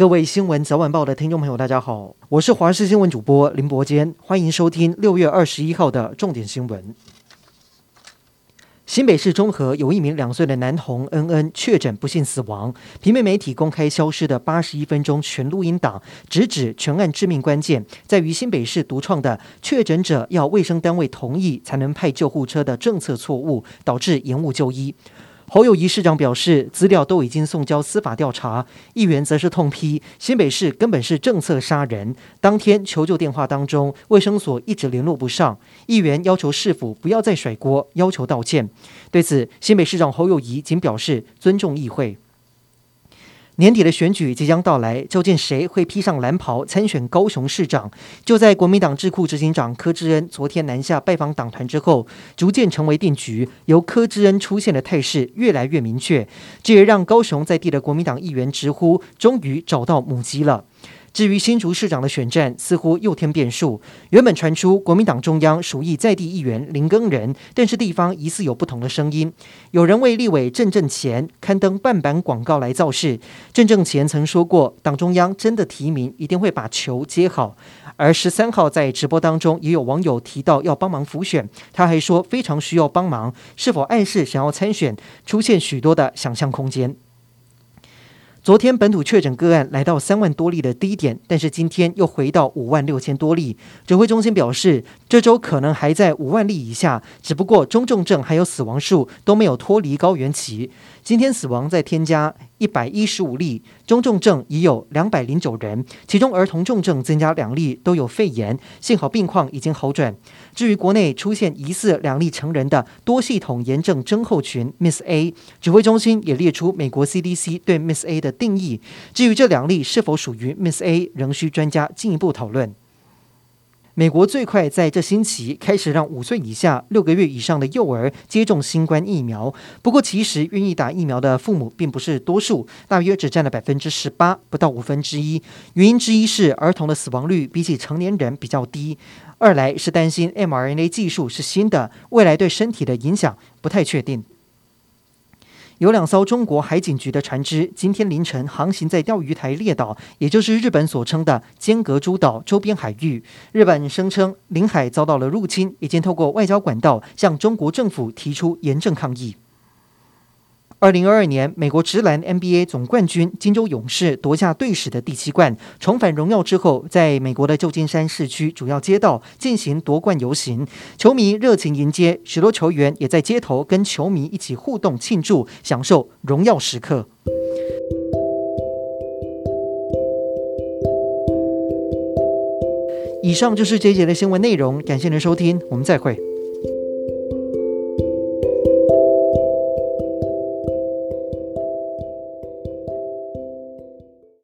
各位新闻早晚报的听众朋友，大家好，我是华视新闻主播林伯坚，欢迎收听六月二十一号的重点新闻。新北市中和有一名两岁的男童恩恩确诊不幸死亡，平面媒体公开消失的八十一分钟全录音档，直指全案致命关键在于新北市独创的确诊者要卫生单位同意才能派救护车的政策错误，导致延误就医。侯友谊市长表示，资料都已经送交司法调查。议员则是痛批新北市根本是政策杀人。当天求救电话当中，卫生所一直联络不上。议员要求市府不要再甩锅，要求道歉。对此，新北市长侯友谊仅表示尊重议会。年底的选举即将到来，究竟谁会披上蓝袍参选高雄市长？就在国民党智库执行长柯志恩昨天南下拜访党团之后，逐渐成为定局。由柯志恩出现的态势越来越明确，这也让高雄在地的国民党议员直呼，终于找到母鸡了。至于新竹市长的选战，似乎又添变数。原本传出国民党中央属意在地议员林耕仁，但是地方疑似有不同的声音。有人为立委郑正前刊登半版广告来造势。郑正前曾说过，党中央真的提名，一定会把球接好。而十三号在直播当中，也有网友提到要帮忙辅选，他还说非常需要帮忙，是否暗示想要参选？出现许多的想象空间。昨天本土确诊个案来到三万多例的低点，但是今天又回到五万六千多例。指挥中心表示，这周可能还在五万例以下，只不过中重症还有死亡数都没有脱离高原期。今天死亡再添加一百一十五例，中重症已有两百零九人，其中儿童重症增加两例，都有肺炎，幸好病况已经好转。至于国内出现疑似两例成人的多系统炎症症候群 Miss A，指挥中心也列出美国 CDC 对 Miss A 的定义。至于这两例是否属于 Miss A，仍需专家进一步讨论。美国最快在这星期开始让五岁以下、六个月以上的幼儿接种新冠疫苗。不过，其实愿意打疫苗的父母并不是多数，大约只占了百分之十八，不到五分之一。原因之一是儿童的死亡率比起成年人比较低，二来是担心 mRNA 技术是新的，未来对身体的影响不太确定。有两艘中国海警局的船只今天凌晨航行在钓鱼台列岛，也就是日本所称的尖阁诸岛周边海域。日本声称领海遭到了入侵，已经透过外交管道向中国政府提出严正抗议。二零二二年，美国职篮 NBA 总冠军金州勇士夺下队史的第七冠，重返荣耀之后，在美国的旧金山市区主要街道进行夺冠游行，球迷热情迎接，许多球员也在街头跟球迷一起互动庆祝，享受荣耀时刻。以上就是这一节的新闻内容，感谢您收听，我们再会。